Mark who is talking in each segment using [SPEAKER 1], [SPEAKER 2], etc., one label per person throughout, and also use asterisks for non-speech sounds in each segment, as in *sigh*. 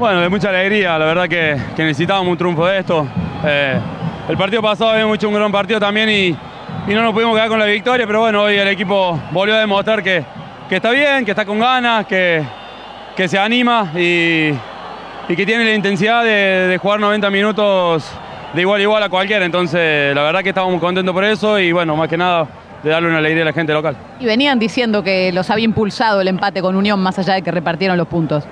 [SPEAKER 1] Bueno, de mucha alegría, la verdad que, necesitábamos un triunfo de esto. Eh, el partido pasado habíamos hecho un gran partido también y, no nos pudimos quedar con la victoria, pero bueno, hoy el equipo volvió a demostrar que, está bien, que está con ganas, que, se anima y, que tiene la intensidad de, jugar 90 minutos de igual a igual a cualquiera. Entonces, la verdad que estamos muy contentos por eso y bueno, más que nada de darle una alegría a la gente local.
[SPEAKER 2] Y venían diciendo que los había impulsado el empate con Unión más allá de que repartieron los puntos.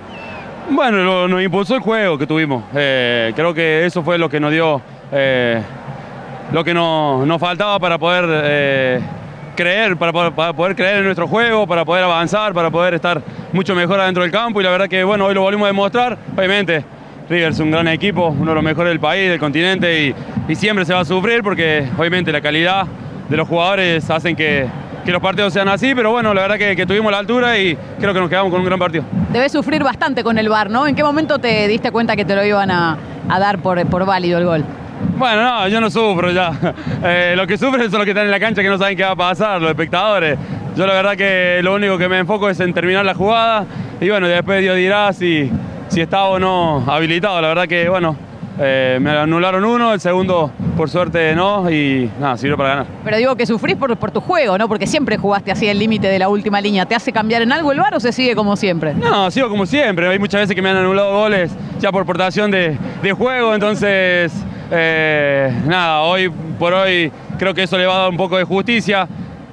[SPEAKER 1] Bueno, nos impulsó el juego que tuvimos. Eh, creo que eso fue lo que nos dio, eh, lo que nos, faltaba para poder eh, creer, para poder, creer en nuestro juego, para poder avanzar, para poder estar mucho mejor adentro del campo. Y la verdad que bueno, hoy lo volvimos a demostrar. Obviamente, River es un gran equipo, uno de los mejores del país, del continente, y, y siempre se va a sufrir porque obviamente la calidad de los jugadores hacen que, que los partidos sean así, pero bueno, la verdad que, tuvimos la altura y creo que nos quedamos con un gran partido.
[SPEAKER 2] Debes sufrir bastante con el VAR, ¿no? ¿En qué momento te diste cuenta que te lo iban a, dar por, por válido el gol?
[SPEAKER 1] Bueno, no, yo no sufro ya. *laughs* Eh, los que sufren son los que están en la cancha que no saben qué va a pasar, los espectadores. Yo la verdad que lo único que me enfoco es en terminar la jugada y bueno, después Dios dirá si, si está o no habilitado. La verdad que, bueno, eh, me anularon uno, el segundo por suerte no y nada, sirvió para ganar.
[SPEAKER 2] Pero digo que sufrís por, por tu juego, ¿no? Porque siempre jugaste así el límite de la última línea. ¿Te hace cambiar en algo el VAR o se sigue como siempre?
[SPEAKER 1] No, sigo como siempre. Hay muchas veces que me han anulado goles ya por portación de, juego, entonces eh, nada, hoy por hoy creo que eso le va a dar un poco de justicia.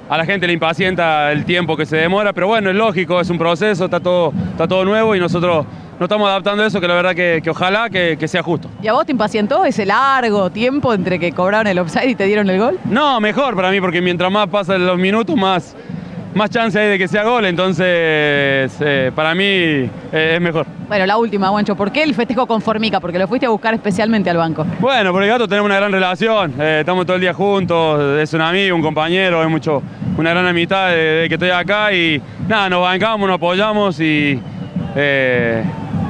[SPEAKER 1] A la gente le impacienta el tiempo que se demora, pero bueno, es lógico, es un proceso, está todo, está todo nuevo y nosotros no estamos adaptando a eso, que la verdad que, ojalá que, sea justo.
[SPEAKER 2] ¿Y a vos te impacientó ese largo tiempo entre que cobraron el offside y te dieron el gol?
[SPEAKER 1] No, mejor para mí, porque mientras más pasan los minutos, más, más chance hay de que sea gol, entonces eh, para mí eh, es mejor.
[SPEAKER 2] Bueno, la última, Guancho, ¿por qué el festejo con Formica? Porque lo fuiste a buscar especialmente al banco.
[SPEAKER 1] Bueno, porque gato tenemos una gran relación, eh, estamos todo el día juntos, es un amigo, un compañero, es mucho, una gran amistad de, que estoy acá y nada, nos bancamos, nos apoyamos y